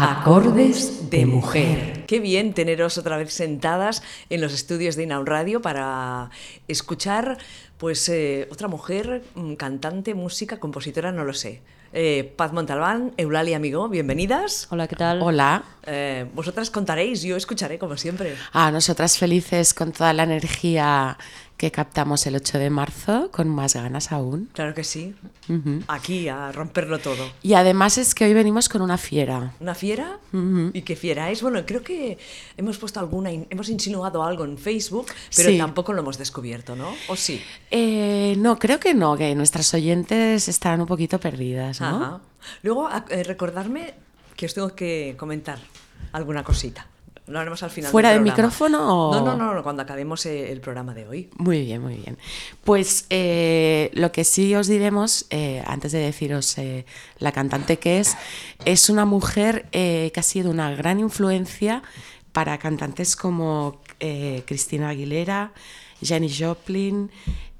Acordes de mujer. Qué bien teneros otra vez sentadas en los estudios de Inaun Radio para escuchar pues eh, otra mujer, mm, cantante, música, compositora, no lo sé. Eh, Paz Montalbán, Eulalia Amigo, bienvenidas. Hola, ¿qué tal? Hola. Eh, vosotras contaréis, yo escucharé como siempre. Ah, nosotras felices con toda la energía que captamos el 8 de marzo, con más ganas aún. Claro que sí. Aquí a romperlo todo. Y además es que hoy venimos con una fiera. ¿Una fiera? ¿Y qué fiera es? Bueno, creo que hemos puesto alguna, hemos insinuado algo en Facebook, pero Sí. tampoco lo hemos descubierto, ¿no? ¿O sí? Eh, no, creo que no, que nuestras oyentes estarán un poquito perdidas, ¿no? Ajá. Luego, eh, recordarme que os tengo que comentar alguna cosita. Lo haremos al final. ¿Fuera del micrófono o- No, no, no, no, cuando acabemos eh, el programa de hoy. Muy bien, muy bien. Pues eh, lo que sí os diremos, eh, antes de deciros eh, la cantante que es, es una mujer que ha sido una gran influencia para cantantes como Cristina Aguilera, Janis Joplin,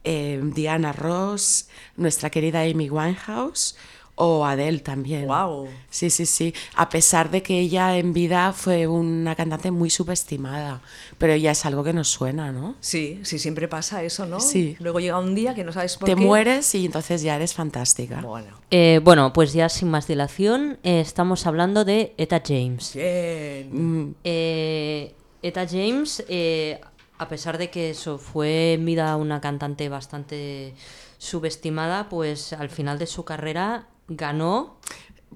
Diana Ross, nuestra querida Amy Winehouse o Adele también. Guau. Sí, sí, sí. A pesar de que ella en vida fue una cantante muy subestimada, pero ya es algo que nos suena, ¿no? Sí, sí, siempre pasa eso, ¿no? Sí. Luego llega un día que no sabes por Te qué. mueres y entonces ya eres fantástica. Bueno, Eh, bueno, pues ya sin más dilación, eh, estamos hablando de Eta James. bien. Mm, Eh, Eta James, eh, a pesar de que eso fue en vida una cantante bastante subestimada, pues al final de su carrera ganó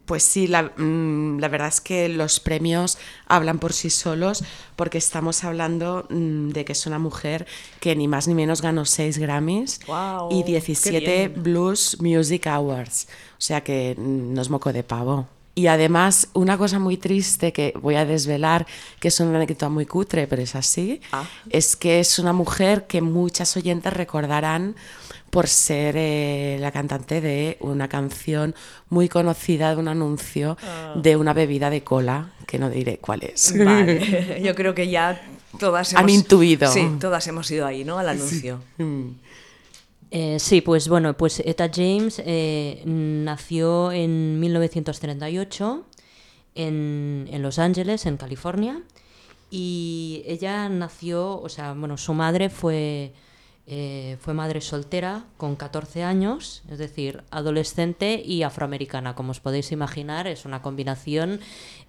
Pues sí, la, mm, la verdad es que los premios hablan por sí solos porque estamos hablando mm, de que es una mujer que ni más ni menos ganó 6 Grammys y qué 17 bien. Blues Music Awards. O sea que mm, no es moco de pavo. Y además, una cosa muy triste que voy a desvelar, que es una anécdota muy cutre, pero es así, Ah. es que es una mujer que muchas oyentes recordarán por ser eh, la cantante de una canción muy conocida de un anuncio de una bebida de cola, que no diré cuál es. Vale, yo creo que ya todas Han hemos... intuido. Sí, todas hemos ido ahí, ¿no? Al anuncio. Eh, sí, pues bueno, pues Eta James eh, nació en 1938 en, en Los Ángeles, en California, y ella nació, o sea, bueno, su madre fue, eh, fue madre soltera con 14 años, es decir, adolescente y afroamericana. Como os podéis imaginar, es una combinación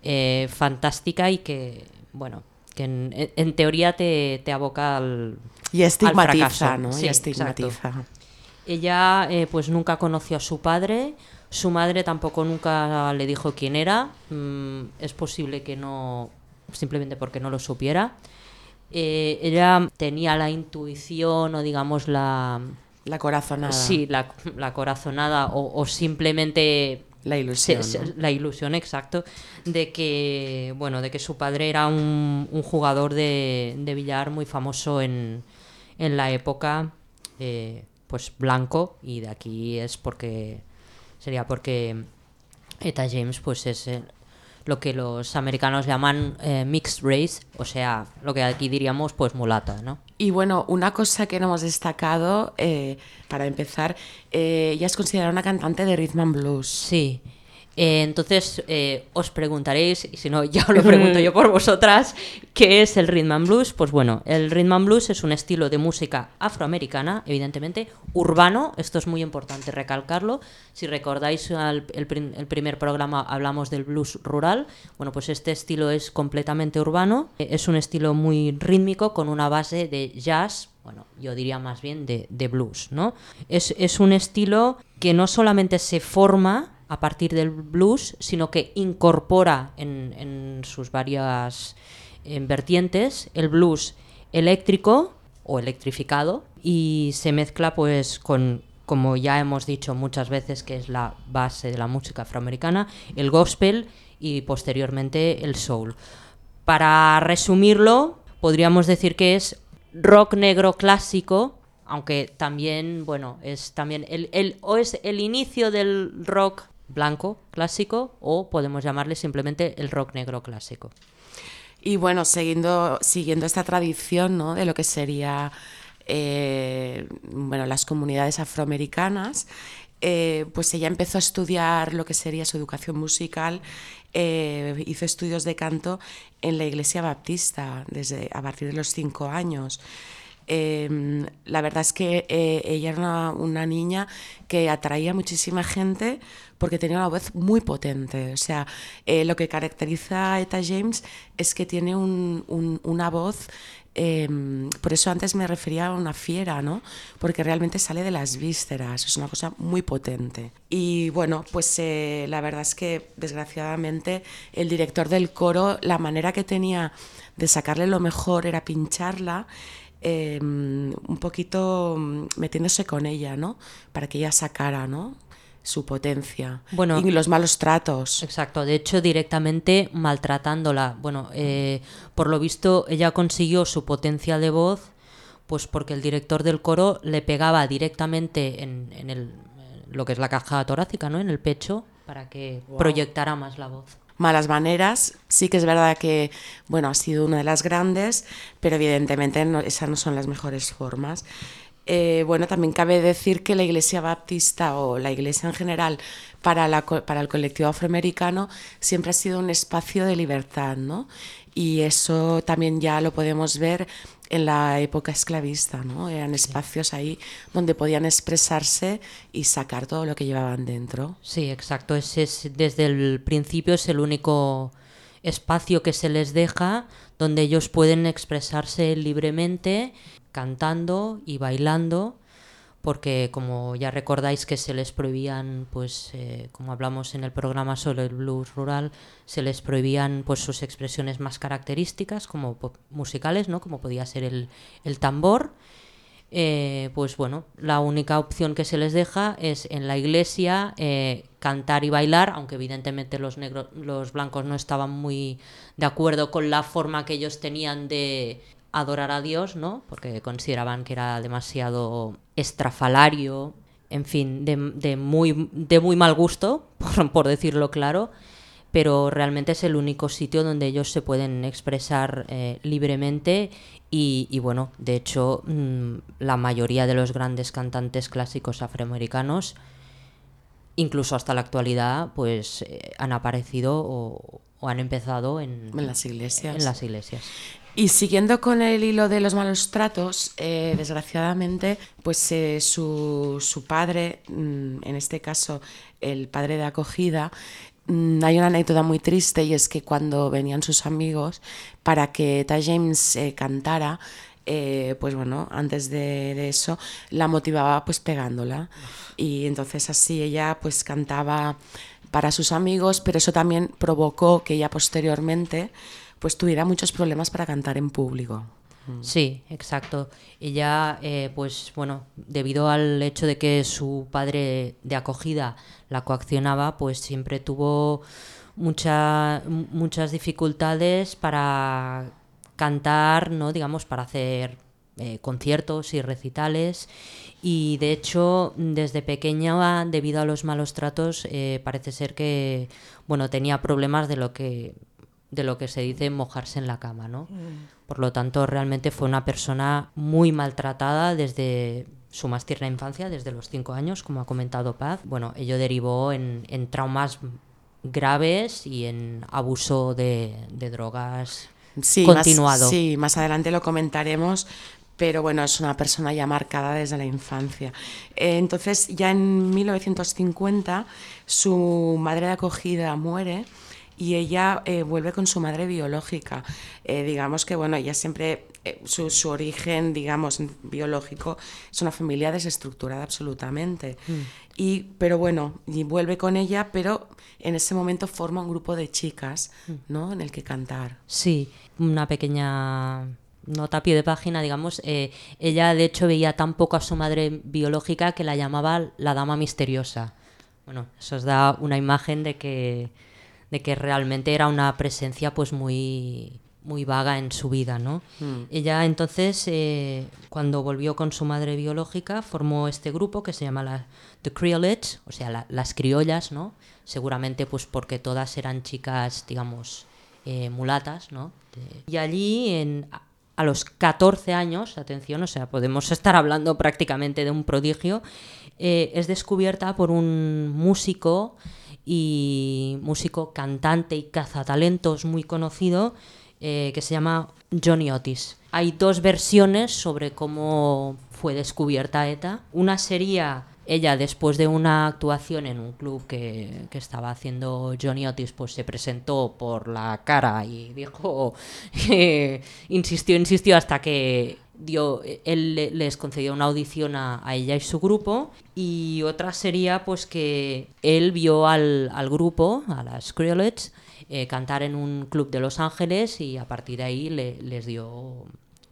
eh, fantástica y que, bueno, que en, en teoría te, te aboca al, Y al estigmatiza, fracaso. ¿no? Sí, y exacto. estigmatiza. Ella eh, pues nunca conoció a su padre, su madre tampoco nunca le dijo quién era, mm, es posible que no, simplemente porque no lo supiera. Eh, ella tenía la intuición o digamos la... La corazonada. Sí, la, la corazonada o, o simplemente La ilusión. se- se- ¿no? la ilusión, exacto, de que bueno, de que su padre era un, un jugador de, de billar muy famoso en, en la época, eh, pues blanco, y de aquí es porque sería porque Eta James, pues es eh, lo que los americanos llaman eh, mixed race, o sea, lo que aquí diríamos, pues mulata, ¿no? Y bueno, una cosa que no hemos destacado, eh, para empezar, eh, ella es considerada una cantante de rhythm and blues. Sí. Eh, entonces eh, os preguntaréis, y si no ya os lo pregunto yo por vosotras, ¿qué es el rhythm and blues? Pues bueno, el rhythm and blues es un estilo de música afroamericana, evidentemente, urbano, esto es muy importante recalcarlo. Si recordáis al- el, prim- el primer programa hablamos del blues rural, bueno, pues este estilo es completamente urbano, eh, es un estilo muy rítmico con una base de jazz, bueno, yo diría más bien de, de blues, ¿no? Es, es un estilo que no solamente se forma a partir del blues, sino que incorpora en, sus varias eh, vertientes el blues eléctrico o electrificado y se mezcla pues con como ya hemos dicho muchas veces que es la base de la música afroamericana, el gospel y posteriormente el soul. Para resumirlo, podríamos decir que es rock negro clásico, aunque también, bueno, es también el, el- o es el inicio del rock blanco clásico o podemos llamarle simplemente el rock negro clásico. Y bueno, siguiendo, siguiendo esta tradición ¿no? de lo que sería eh, bueno, las comunidades afroamericanas, eh, pues ella empezó a estudiar lo que sería su educación musical, eh, hizo estudios de canto en la iglesia baptista desde a partir de los cinco años. Em, la verdad es que eh, ella era una, niña que atraía muchísima gente porque tenía una voz muy potente. O sea, lo que caracteriza a Eta James es que tiene una voz Em, por eso antes me refería a una fiera, ¿no? Porque realmente sale de las vísceras, es una cosa muy potente. Y bueno, pues eh, la verdad es que desgraciadamente el director del coro, la manera que tenía de sacarle lo mejor era pincharla. Em, un poquito mm, metiéndose con ella, ¿no? Para que ella sacara, ¿no? su potencia bueno, y los malos tratos. Exacto, de hecho directamente maltratándola. Bueno, eh, por lo visto ella consiguió su potencia de voz pues porque el director del coro le pegaba directamente en, en el, lo que es la caja torácica, ¿no? En el pecho para que proyectara más la voz. Malas maneras, sí que es verdad que, bueno, ha sido una de las grandes, pero evidentemente esas no son las mejores formas. Eh, bueno, también cabe decir que la Iglesia Baptista o la Iglesia en general para, la, para el colectivo afroamericano siempre ha sido un espacio de libertad, ¿no? Y eso también ya lo podemos ver en la época esclavista, ¿no? Eran espacios ahí donde podían expresarse y sacar todo lo que llevaban dentro. Sí, exacto. es, desde el principio es el único espacio que se les deja donde ellos pueden expresarse libremente cantando y bailando porque como ya recordáis que se les prohibían, pues eh, como hablamos en el programa sobre el blues rural, se les prohibían pues sus expresiones más características como musicales, ¿no? Como podía ser el, el tambor. Eh, pues bueno, la única opción que se les deja es en la iglesia eh, cantar y bailar, aunque evidentemente los negros, los blancos no estaban muy de acuerdo con la forma que ellos tenían de adorar a Dios, ¿no? Porque consideraban que era demasiado estrafalario, en fin, de, muy, de muy mal gusto, por, decirlo claro, pero realmente es el único sitio donde ellos se pueden expresar eh, libremente y, bueno, de hecho, mm, la mayoría de los grandes cantantes clásicos afroamericanos, incluso hasta la actualidad, pues eh, han aparecido o, han empezado en, las iglesias. En las iglesias. Y siguiendo con el hilo de los malos tratos, eh, desgraciadamente, pues eh, su, su, padre, mm, en este caso el padre de acogida, mm, hay una anécdota muy triste y es que cuando venían sus amigos para que Ta James eh, cantara, pues bueno, antes de, de, eso la motivaba pues pegándola. Y entonces así ella pues cantaba para sus amigos, pero eso también provocó que ella posteriormente pues tuviera muchos problemas para cantar en público. Sí, exacto. Ella, eh, pues bueno, debido al hecho de que su padre de acogida la coaccionaba, pues siempre tuvo mucha, muchas dificultades para cantar, ¿no? Digamos, para hacer eh, conciertos y recitales. Y de hecho, desde pequeña, debido a los malos tratos, eh, parece ser que, bueno, tenía problemas de lo que de lo que se dice mojarse en la cama, ¿no? Mm. Por lo tanto, realmente fue una persona muy maltratada desde su más tierna infancia, desde los cinco años, como ha comentado Paz. Bueno, ello derivó en, traumas graves y en abuso de, drogas continuado. sí, más adelante lo comentaremos, pero bueno, es una persona ya marcada desde la infancia. Eh, entonces, ya en 1950, su madre de acogida muere y ella eh, vuelve con su madre biológica. Eh, digamos que, bueno, ella siempre, eh, su, su, origen, digamos, biológico, es una familia desestructurada absolutamente. Mm. Y, pero bueno, y vuelve con ella, pero en ese momento forma un grupo de chicas, mm. ¿no? En el que cantar. Sí, una pequeña nota a pie de página, digamos, ella de hecho veía tan poco a su madre biológica que la llamaba la dama misteriosa. Bueno, eso os da una imagen de que de que realmente era una presencia pues muy muy vaga en su vida, ¿no? Hmm. Ella entonces, eh, cuando volvió con su madre biológica, formó este grupo que se llama la, The Creolettes, o sea, las criollas, ¿no? Seguramente pues porque todas eran chicas, digamos, eh, mulatas, ¿no? Y allí, en, a los 14 años, atención, o sea, podemos estar hablando prácticamente de un prodigio, eh, es descubierta por un músico y músico, cantante y cazatalentos muy conocido eh, que se llama Johnny Otis. Hay dos versiones sobre cómo fue descubierta ETA. Una sería ella después de una actuación en un club que, que, estaba haciendo Johnny Otis, pues se presentó por la cara y dijo, insistió, insistió hasta que dio, él les concedió una audición a, a, ella y su grupo. Y otra sería pues que él vio al, al grupo, a las Skrillex, eh, cantar en un club de Los Ángeles y a partir de ahí le, les dio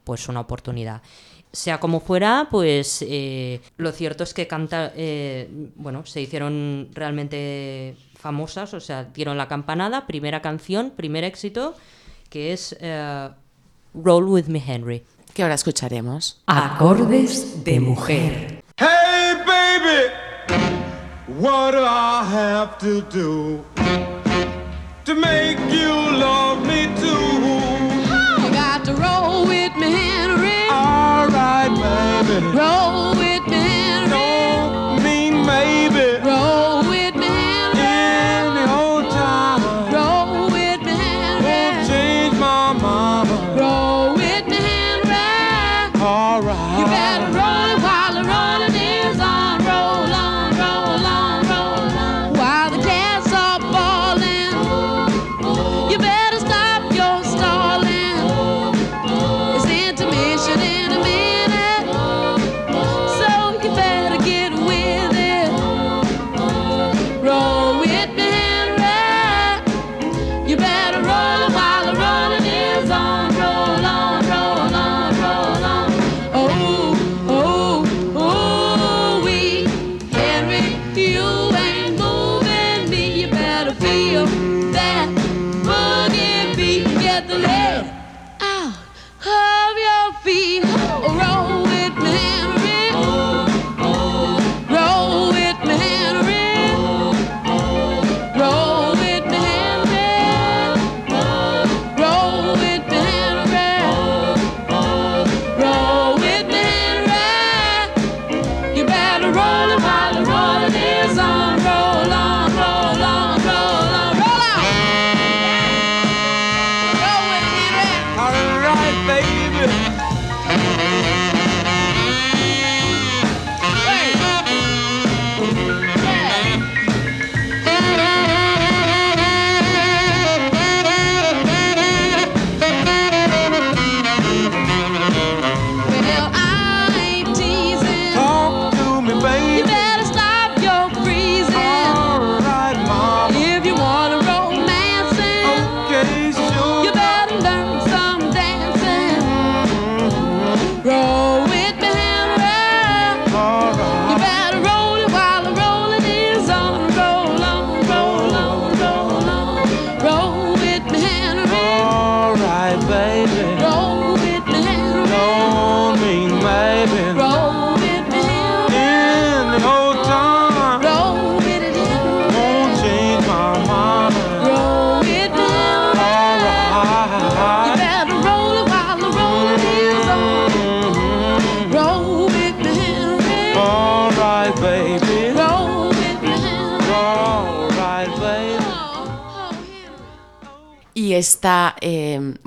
pues una oportunidad sea como fuera, pues eh, lo cierto es que canta, eh, bueno, se hicieron realmente famosas, o sea, dieron la campanada, primera canción, primer éxito, que es eh, Roll With Me Henry. Que ahora escucharemos. Acordes de mujer. Hey baby, what do I have to do to make you love me too?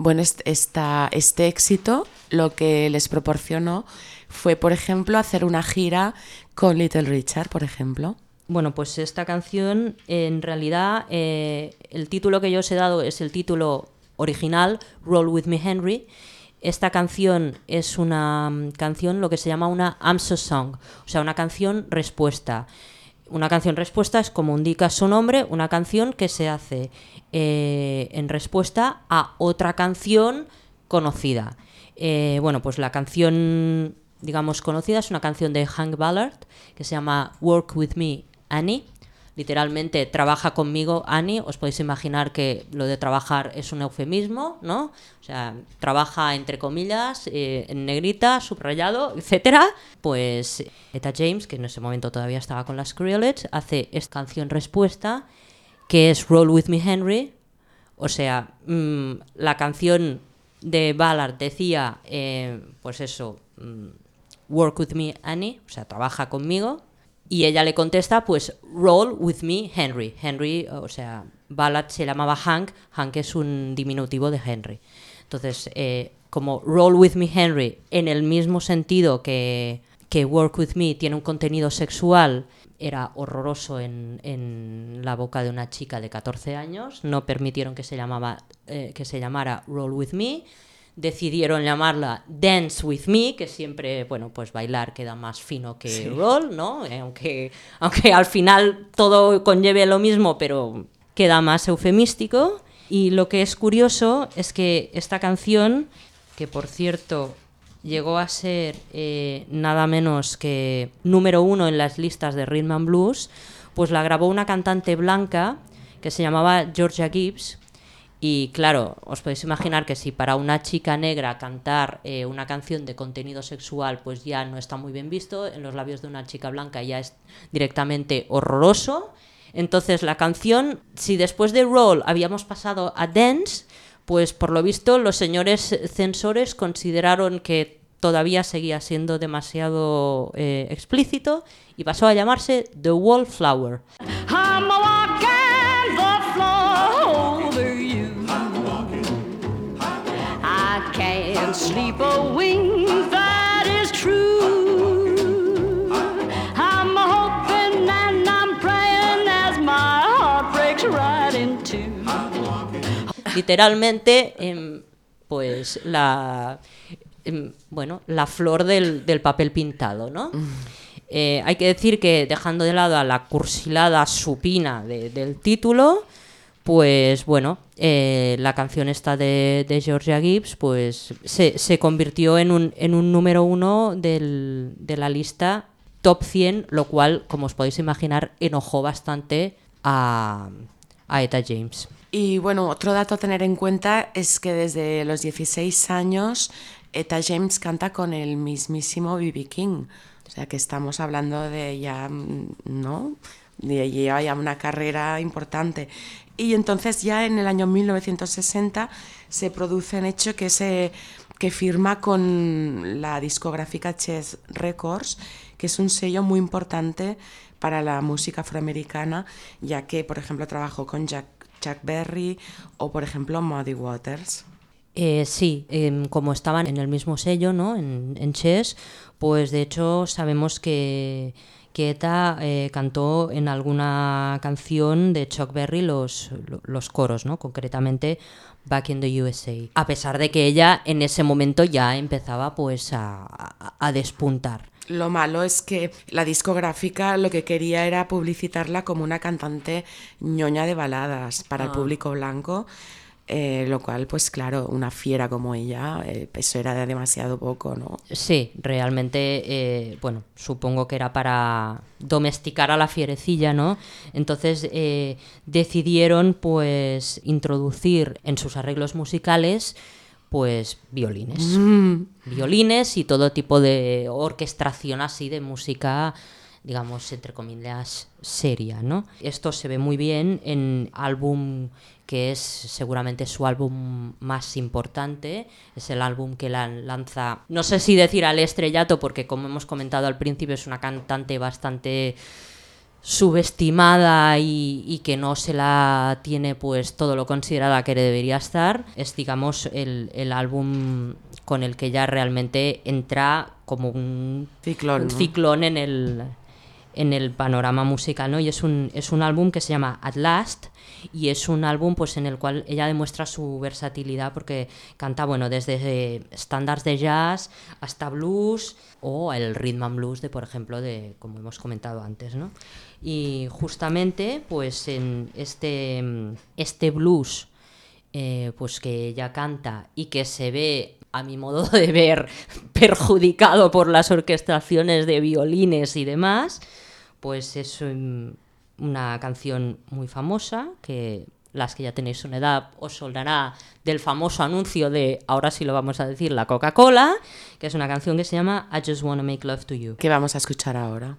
Bueno, este éxito lo que les proporcionó fue, por ejemplo, hacer una gira con Little Richard, por ejemplo. Bueno, pues esta canción, en realidad, eh, el título que yo os he dado es el título original, Roll With Me Henry. Esta canción es una mm, canción, lo que se llama una AMSO Song, o sea, una canción respuesta. Una canción respuesta es como indica su nombre, una canción que se hace eh, en respuesta a otra canción conocida. Eh, bueno, pues la canción, digamos, conocida es una canción de Hank Ballard que se llama Work With Me, Annie. Literalmente, trabaja conmigo, Annie. Os podéis imaginar que lo de trabajar es un eufemismo, ¿no? O sea, trabaja entre comillas, eh, en negrita, subrayado, etcétera. Pues Eta James, que en ese momento todavía estaba con las Skrillex, hace esta canción respuesta, que es Roll With Me Henry, o sea, mm, la canción de Ballard decía, eh, pues eso, mm, work with me Annie, o sea, trabaja conmigo, y ella le contesta, pues, roll with me Henry. Henry, o sea, Ballard se llamaba Hank, Hank es un diminutivo de Henry. Entonces, eh, como roll with me Henry, en el mismo sentido que, que work with me tiene un contenido sexual, era horroroso en, en la boca de una chica de 14 años, no permitieron que se, llamaba, eh, que se llamara roll with me, decidieron llamarla Dance with Me, que siempre, bueno, pues bailar queda más fino que roll, ¿no? Eh, Aunque, aunque al final todo conlleve lo mismo, pero queda más eufemístico. Y lo que es curioso es que esta canción, que por cierto llegó a ser eh, nada menos que número uno en las listas de Rhythm and Blues, pues la grabó una cantante blanca que se llamaba Georgia Gibbs, y claro, os podéis imaginar que si para una chica negra cantar eh, una canción de contenido sexual pues ya no está muy bien visto, en los labios de una chica blanca ya es directamente horroroso. Entonces la canción, si después de Roll habíamos pasado a Dance, pues por lo visto los señores censores consideraron que todavía seguía siendo demasiado eh, explícito y pasó a llamarse The Wallflower. I'm literalmente em, pues la em, bueno la flor del, del papel pintado no Eh, hay que decir que dejando de lado a la cursilada supina de- del título pues bueno eh, la canción esta de, de Georgia Gibbs pues se, se convirtió en un, en un número uno del- de la lista top 100 lo cual como os podéis imaginar enojó bastante a, a Eta James Y bueno, otro dato a tener en cuenta es que desde los 16 años Eta James canta con el mismísimo B.B. King. O sea que estamos hablando de ya, mm, ¿no? De lleva ya una carrera importante. Y entonces ya en el año 1960 se produce un hecho que se que firma con la discográfica Chess Records, que es un sello muy importante para la música afroamericana, ya que, por ejemplo, trabajó con Jack, Chuck Berry o, por ejemplo, Muddy Waters. Eh, sí, em, como estaban en el mismo sello, ¿no? En, Chess, pues de hecho sabemos que, que Eta eh, cantó en alguna canción de Chuck Berry los, lo- los coros, ¿no? Concretamente Back in the USA. A pesar de que ella en ese momento ya empezaba pues a despuntar. Lo malo es que la discográfica lo que quería era publicitarla como una cantante ñoña de baladas para el público blanco, eh, lo cual, pues claro, una fiera como ella, eh, eso era demasiado poco, ¿no? Sí, realmente, eh, bueno, supongo que era para domesticar a la fierecilla, ¿no? Entonces eh, decidieron, pues, introducir en sus arreglos musicales, pues, violines. Violines y todo tipo de orquestación así de música, digamos, entre comillas, seria, ¿no? Esto se ve muy bien en álbum que es seguramente su álbum más importante, es el álbum que la lanza, no sé si decir al estrellato, porque como hemos comentado al principio es una cantante bastante subestimada y, y que no se la tiene pues todo lo considerada que debería estar, es digamos el, el álbum con el que ya realmente entra como un Ciclón, un ¿no? ciclón en el, en el panorama musical, ¿no? Y es un, es un álbum que se llama At Last y es un álbum pues en el cual ella demuestra su versatilidad porque canta, bueno, desde estándares de jazz hasta blues o el rhythm and blues de, por ejemplo, de como hemos comentado antes, ¿no? Y justamente pues en este, este blues eh, pues que ella canta y que se ve, a mi modo de ver, perjudicado por las orquestaciones de violines y demás, pues es una canción muy famosa que las que ya tenéis una edad os sonará del famoso anuncio de, ahora sí lo vamos a decir, la Coca-Cola, que es una canción que se llama I Just Wanna Make Love to You. Que vamos a escuchar ahora.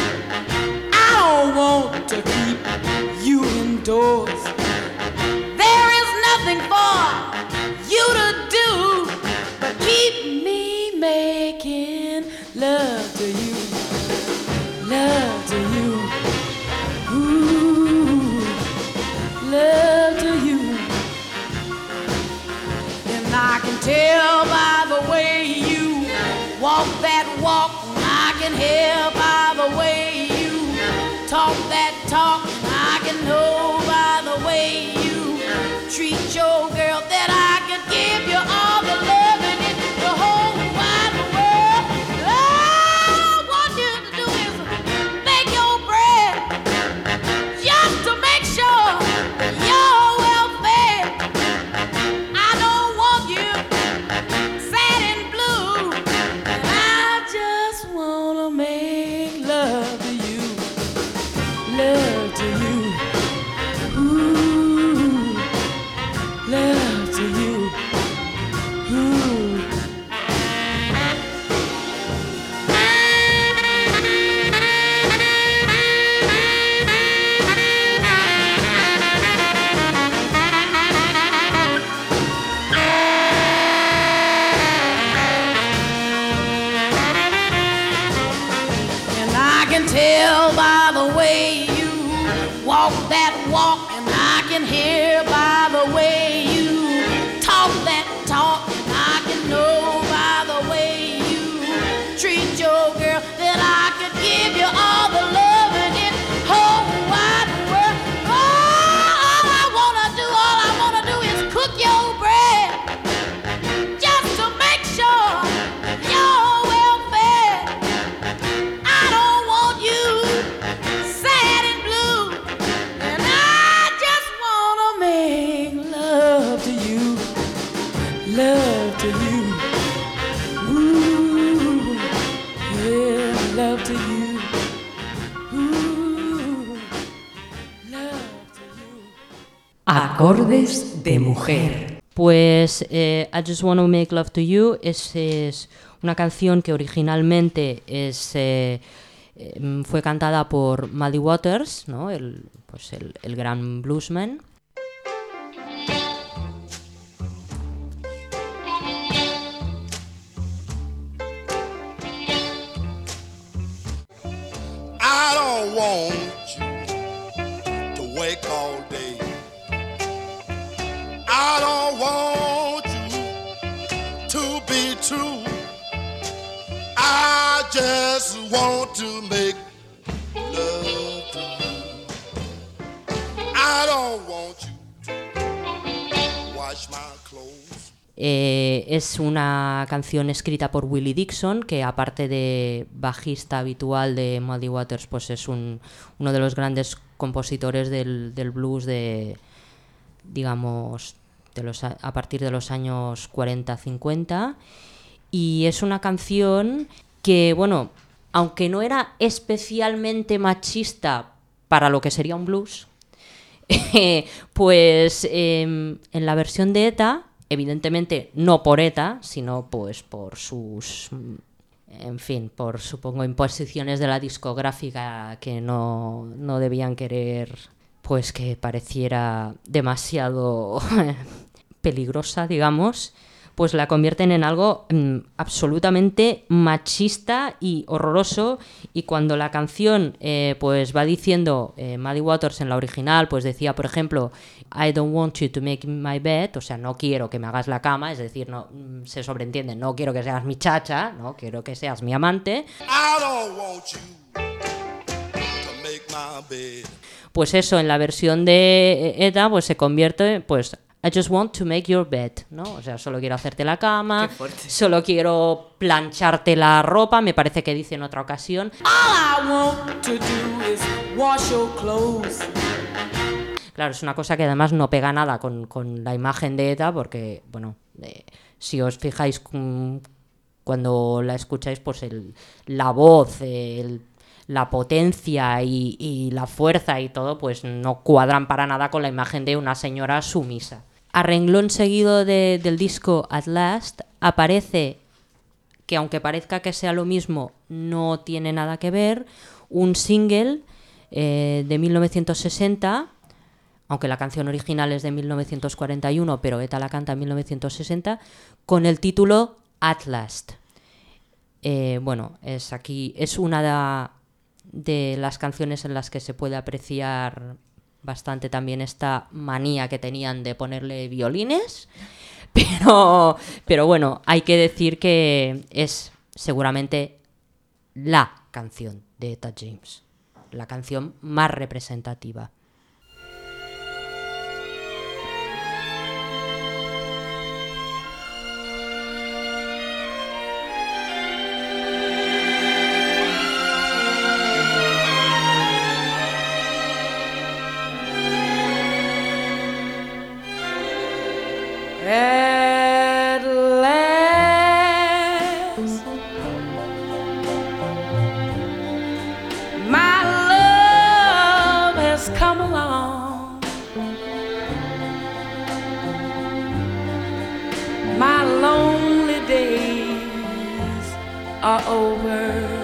I don't want to keep you indoors. There is nothing for you to do but keep me making love to you. Love to you. Ooh, love to you. And I can tell by the way you walk that walk. I can hear Acordes de mujer. Pues eh, I Just Wanna Make Love to You es, es una canción que originalmente es, eh, em, fue cantada por Muddy Waters, ¿no? el, pues el, el gran bluesman. I don't want you to wake all day. I don't want you to be true. I just want to make love to you. I don't want you to wash my clothes. Eh, es una canción escrita por Willie Dixon, que aparte de bajista habitual de Muddy Waters, pues es un- uno de los grandes compositores del, del blues de, digamos, de los, a partir de los años 40-50. Y es una canción que, bueno, aunque no era especialmente machista para lo que sería un blues, pues em, en la versión de ETA, evidentemente no por ETA, sino pues por sus, en fin, por supongo imposiciones de la discográfica que no, no debían querer pues que pareciera demasiado peligrosa, digamos, pues la convierten en algo mm, absolutamente machista y horroroso. Y cuando la canción eh, pues va diciendo, eh, Muddy Waters en la original, pues decía, por ejemplo, I don't want you to make my bed, o sea, no quiero que me hagas la cama, es decir, no mm, se sobreentiende, no quiero que seas mi chacha, no quiero que seas mi amante. I don't want you to make my bed. Pues eso, en la versión de ETA, pues se convierte, pues I just want to make your bed, ¿no? O sea, solo quiero hacerte la cama, solo quiero plancharte la ropa, me parece que dice en otra ocasión. All I want to do is wash your clothes. Claro, es una cosa que además no pega nada con, con la imagen de ETA porque, bueno, eh, si os fijáis mm, cuando la escucháis, pues el- la voz, el- la potencia y, la fuerza y todo, pues no cuadran para nada con la imagen de una señora sumisa. A renglón seguido de- del disco At Last aparece que aunque parezca que sea lo mismo, no tiene nada que ver, un single eh, de 1960, aunque la canción original es de 1941, pero ETA la canta en 1960, con el título At Last. Eh, bueno, es aquí, es una de, las canciones en las que se puede apreciar bastante también esta manía que tenían de ponerle violines. Pero, pero bueno, hay que decir que es seguramente la canción de Eta James, la canción más representativa. Over.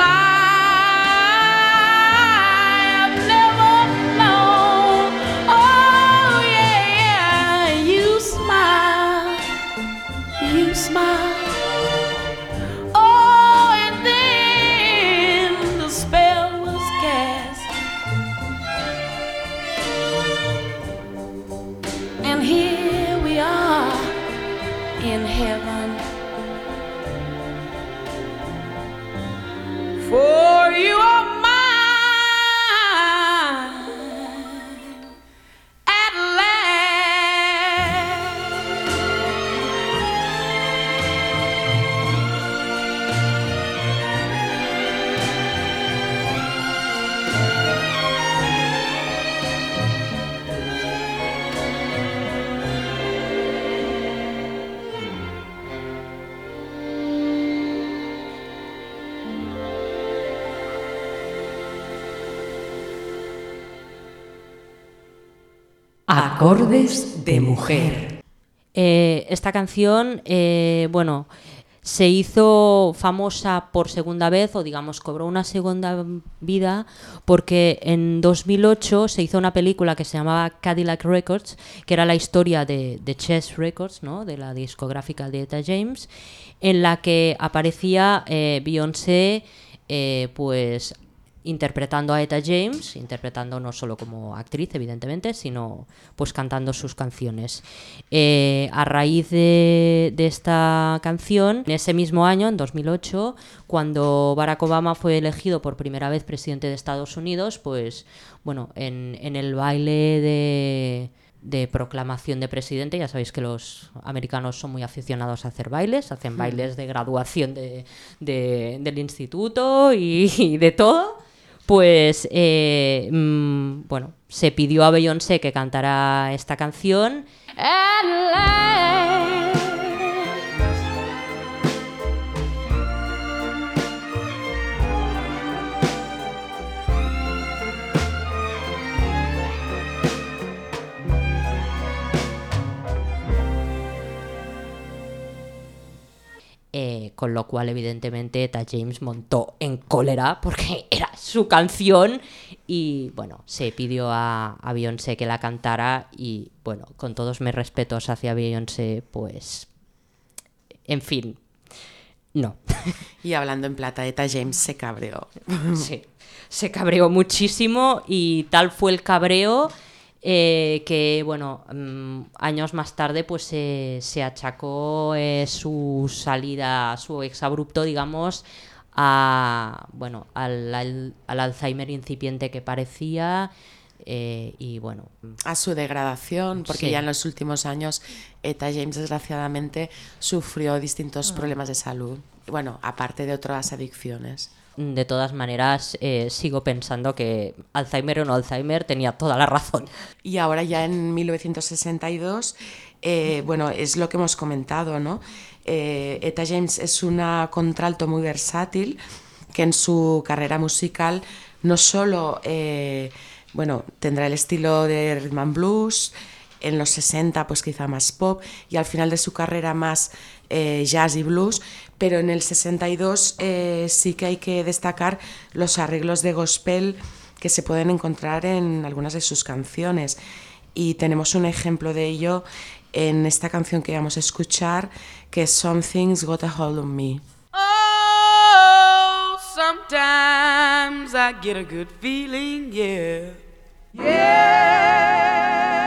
A De mujer. Eh, esta canción, eh, bueno, se hizo famosa por segunda vez, o digamos, cobró una segunda vida, porque en 2008 se hizo una película que se llamaba Cadillac Records, que era la historia de, Chess Records, ¿no? de la discográfica de Etta James, en la que aparecía eh, Beyoncé, pues interpretando a Etta James, interpretando no solo como actriz, evidentemente, sino pues cantando sus canciones. Eh, a raíz de, de esta canción, en ese mismo año, en 2008, cuando Barack Obama fue elegido por primera vez presidente de Estados Unidos, pues bueno, en, en el baile de, de proclamación de presidente. Ya sabéis que los americanos son muy aficionados a hacer bailes, hacen bailes de graduación de- de- del instituto y, y de todo. Pues eh, mm, bueno, se pidió a Beyoncé que cantara esta canción. Eh, con lo cual evidentemente Eta James montó en cólera porque era su canción y bueno, se pidió a, a Beyoncé que la cantara y bueno, con todos mis respetos hacia Beyoncé, pues en fin, no. Y hablando en plata, Eta James se cabreó. Sí, se cabreó muchísimo y tal fue el cabreo eh, que, bueno, mm, años más tarde pues se- se achacó eh, su salida, su exabrupto, digamos, a, bueno, al, al- al Alzheimer incipiente que parecía eh, y, bueno, a su degradación, porque Sí. ya en los últimos años Eta James desgraciadamente sufrió distintos problemas de salud. Bueno, aparte de otras adicciones. De todas maneras eh, sigo pensando que Alzheimer o no Alzheimer tenía toda la razón. Y ahora ya en 1962, eh, bueno, es lo que hemos comentado, ¿no? Eh, Eta James es una contralto muy versátil que en su carrera musical no solo, eh, bueno, tendrá el estilo de rhythm and blues, en los 60 pues quizá más pop y al final de su carrera más jazz y blues, pero en el 62 eh, sí que hay que destacar los arreglos de gospel que se pueden encontrar en algunas de sus canciones. Y tenemos un ejemplo de ello en esta canción que vamos a escuchar, que es Something's Got a Hold on Me. Oh, sometimes I get a good feeling, yeah. Yeah.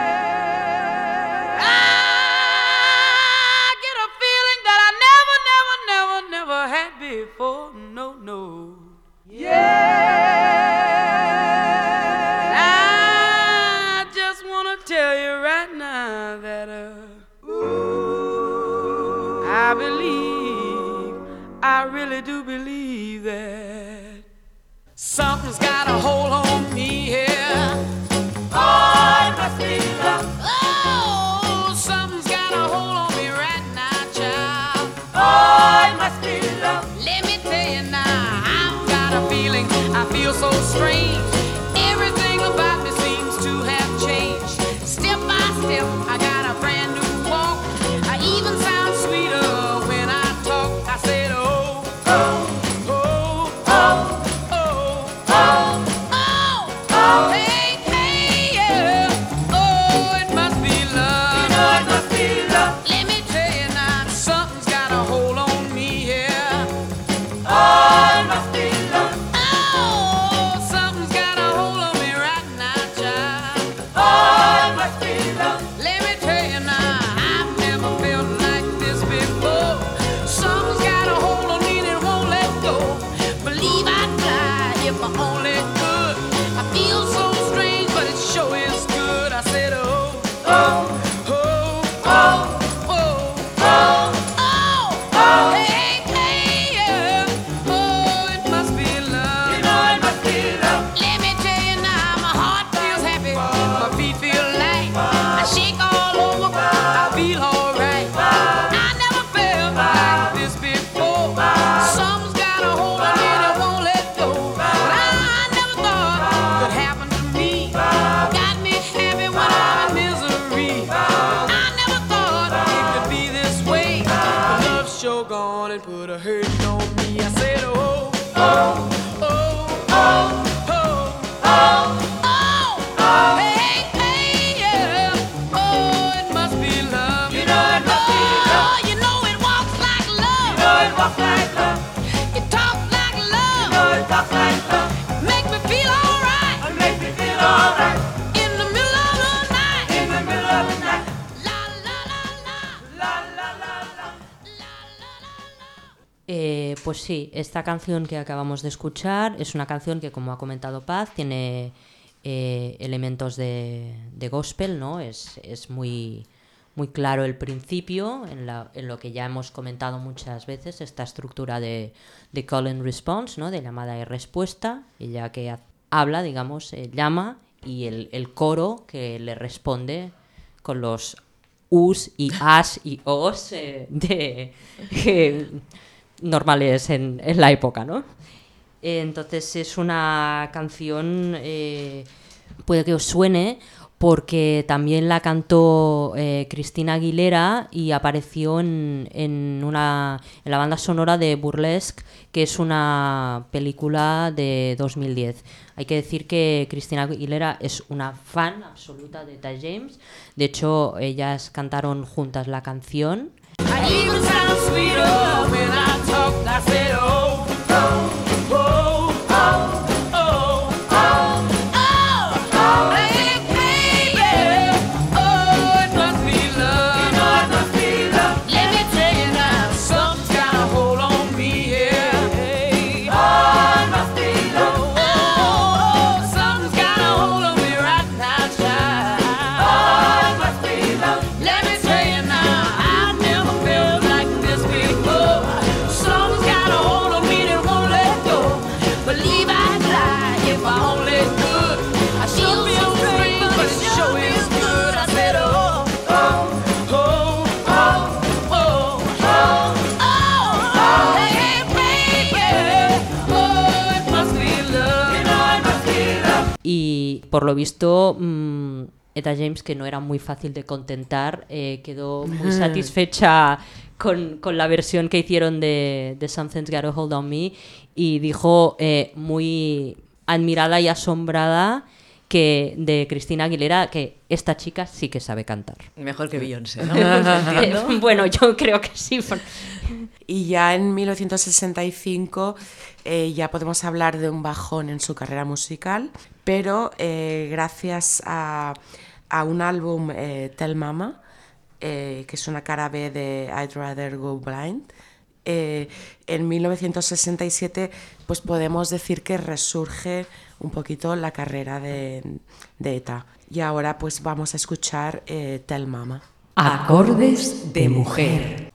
Esta canción que acabamos de escuchar es una canción que, como ha comentado Paz, tiene eh, elementos de, de gospel, ¿no? Es, es muy, muy claro el principio, en, la- en lo que ya hemos comentado muchas veces, esta estructura de, de call and response, ¿no? de llamada y respuesta, ella que ha- habla, digamos, eh, llama, y el, el coro que le responde con los us y as y os eh, de, normales en, en la época, ¿no? Entonces es una canción, eh, puede que os suene, porque también la cantó eh, Cristina Aguilera y apareció en, en una, en la banda sonora de Burlesque, que es una película de 2010. Hay que decir que Cristina Aguilera es una fan absoluta de Ty James. De hecho, ellas cantaron juntas la canción. That's it. Por lo visto, mm, Eta James, que no era muy fácil de contentar, eh, quedó muy satisfecha con, con la versión que hicieron de, de Something's Got a Hold on Me y dijo eh, muy admirada y asombrada que de Cristina Aguilera que esta chica sí que sabe cantar. Mejor que Beyoncé, ¿no? Bueno, yo creo que sí. Y ya en 1965 eh, ya podemos hablar de un bajón en su carrera musical, pero eh, gracias a, a un álbum, eh, Tell Mama, eh, que es una cara B de I'd Rather Go Blind, en 1967 pues podemos decir que resurge un poquito la carrera de, de ETA. Y ahora pues vamos a escuchar Tell Mama. Acordes de mujer.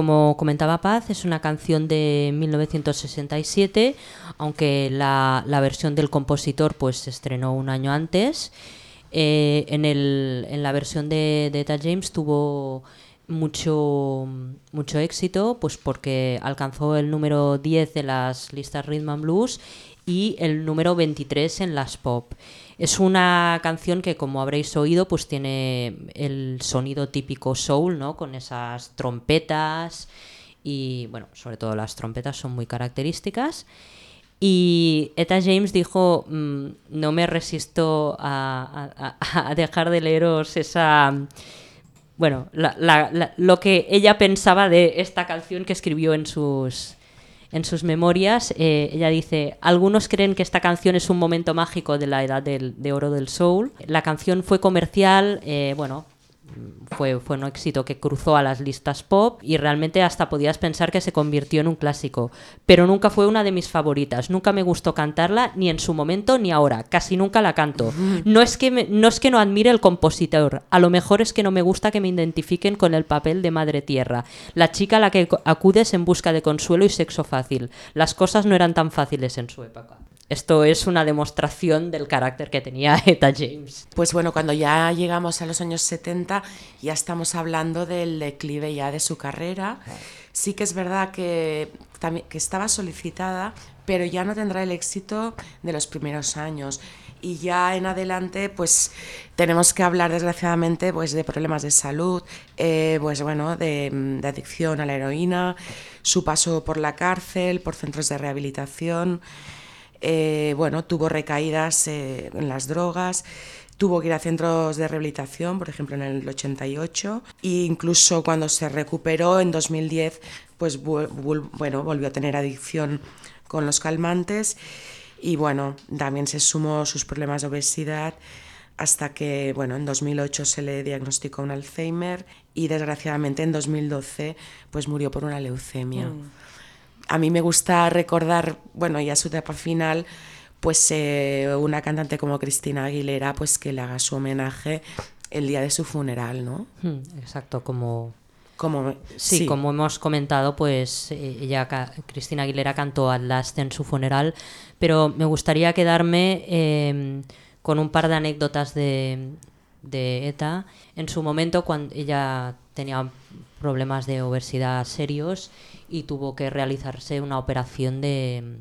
Como comentaba Paz, es una canción de 1967, aunque la, versión del compositor pues, se estrenó un año antes. Eh, en, el- en la versión de, de James tuvo mucho, mucho éxito, pues porque alcanzó el número 10 de las listas Rhythm and Blues y el número 23 en las pop. Es una canción que, como habréis oído, pues tiene el sonido típico soul, ¿no? Con esas trompetas y, bueno, sobre todo las trompetas son muy características. Y Etta James dijo, mm, no me resisto a, dejar de leeros esa... Bueno, lo que ella pensaba de esta canción que escribió en sus, en sus memorias. Eh, ella dice, algunos creen que esta canción es un momento mágico de la edad del- de oro del soul. La canción fue comercial, eh, bueno, fue, fue un éxito que cruzó a las listas pop y realmente hasta podías pensar que se convirtió en un clásico. Pero nunca fue una de mis favoritas. Nunca me gustó cantarla, ni en su momento ni ahora. Casi nunca la canto. No es que, me- no, es que no admire el compositor. A lo mejor es que no me gusta que me identifiquen con el papel de Madre Tierra. La chica a la que acudes en busca de consuelo y sexo fácil. Las cosas no eran tan fáciles en su época. Esto es una demostración del carácter que tenía Etta James. Pues bueno, cuando ya llegamos a los años 70, ya estamos hablando del declive ya de su carrera. Sí que es verdad que, que estaba solicitada, pero ya no tendrá el éxito de los primeros años. Y ya en adelante, pues tenemos que hablar desgraciadamente pues, de problemas de salud, eh, pues bueno, de, de adicción a la heroína, su paso por la cárcel, por centros de rehabilitación. Eh, bueno, tuvo recaídas eh, en las drogas, tuvo que ir a centros de rehabilitación, por ejemplo en el 88, e incluso cuando se recuperó en 2010, pues bueno, volvió a tener adicción con los calmantes y bueno, también se sumó sus problemas de obesidad hasta que, bueno, en 2008 se le diagnosticó un Alzheimer y desgraciadamente en 2012 pues murió por una leucemia a mí me gusta recordar, bueno, ya su etapa final, pues eh, una cantante como Cristina Aguilera, pues que le haga su homenaje el día de su funeral, ¿no? Hmm, Exacto, como Como, Sí, como hemos comentado, pues eh, ella, Cristina Aguilera cantó At Last en su funeral, pero me gustaría quedarme eh, con un par de anécdotas de, de ETA. En su momento, cuando ella tenía problemas de obesidad serios y tuvo que realizarse una operación de,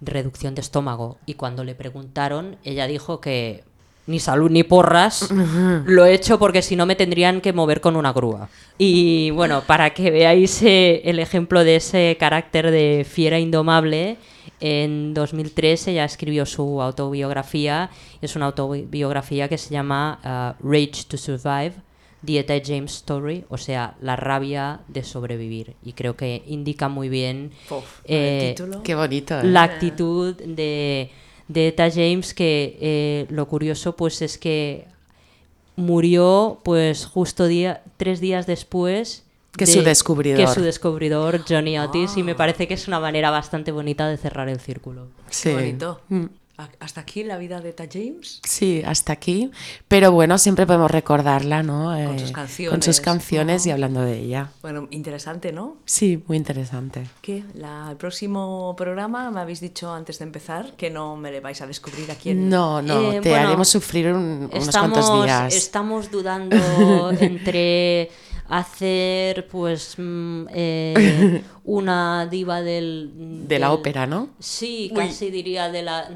de reducción de estómago. Y cuando le preguntaron, ella dijo que ni salud ni porras, lo he hecho porque si no me tendrían que mover con una grúa. Y bueno, para que veáis eh, el ejemplo de ese carácter de fiera indomable, en 2003 ella escribió su autobiografía, es una autobiografía que se llama ah, Rage to Survive, Etta James Story, o sea, la rabia de sobrevivir. Y creo que indica muy bien Uf, eh, el título. Qué bonito. ¿eh? la actitud de, de Etta James, que eh, lo curioso pues es que murió pues justo día, tres días después Que de- su descubridor. que su descubridor Johnny Otis y me parece que es una manera bastante bonita de cerrar el círculo. Sí. Qué bonito. Mm. Hasta aquí la vida de Etta James. Sí, hasta aquí. Pero bueno, siempre podemos recordarla, ¿no? Con Eh, sus Con canciones. sus canciones y hablando de ella. Bueno, interesante, ¿no? Sí, muy interesante. ¿Qué? La- el próximo programa me habéis dicho antes de empezar que no me le vais a descubrir aquí en... No, no, Eh, te bueno, haremos sufrir un- unos cuantos días. estamos dudando entre hacer pues mm, eh, una diva del De la ópera, ¿no? Sí, casi diría de la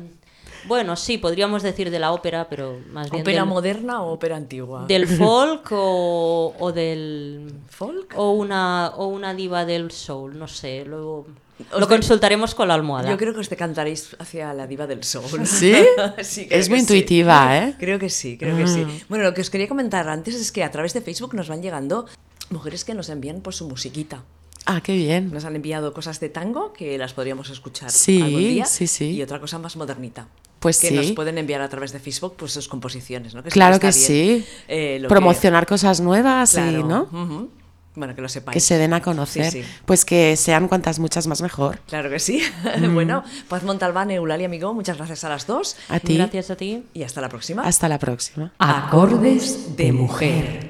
bueno, sí, podríamos decir de la ópera, pero más bien ¿Ópera del, moderna o ópera antigua? del folk o, o del ¿Folk? o una o una diva del soul, no sé, luego Os lo de- consultaremos con la almohada. Yo creo que os decantaréis hacia la diva del soul. ¿Sí? Es muy sí. intuitiva, ¿eh? Creo que sí, creo que sí. Bueno, lo que os quería comentar antes es que a través de Facebook nos van llegando mujeres que nos envían pues su musiquita. Ah, qué bien. Nos han enviado cosas de tango que las podríamos escuchar Sí, algún día. sí, sí. Y otra cosa más modernita. Pues que sí. nos pueden enviar a través de Facebook pues sus composiciones, ¿no? Claro que bien, sí. eh, lo que- Promocionar cosas nuevas Claro, y, ¿no? Bueno, que lo sepáis. Que se den a conocer. Sí, sí. Pues que sean cuantas muchas más mejor. Claro que sí. bueno, Paz Montalbán, Eulalia Amigo, muchas gracias a las dos. A ti. Gracias a ti. Y hasta la próxima. Hasta la próxima. Acordes de mujer.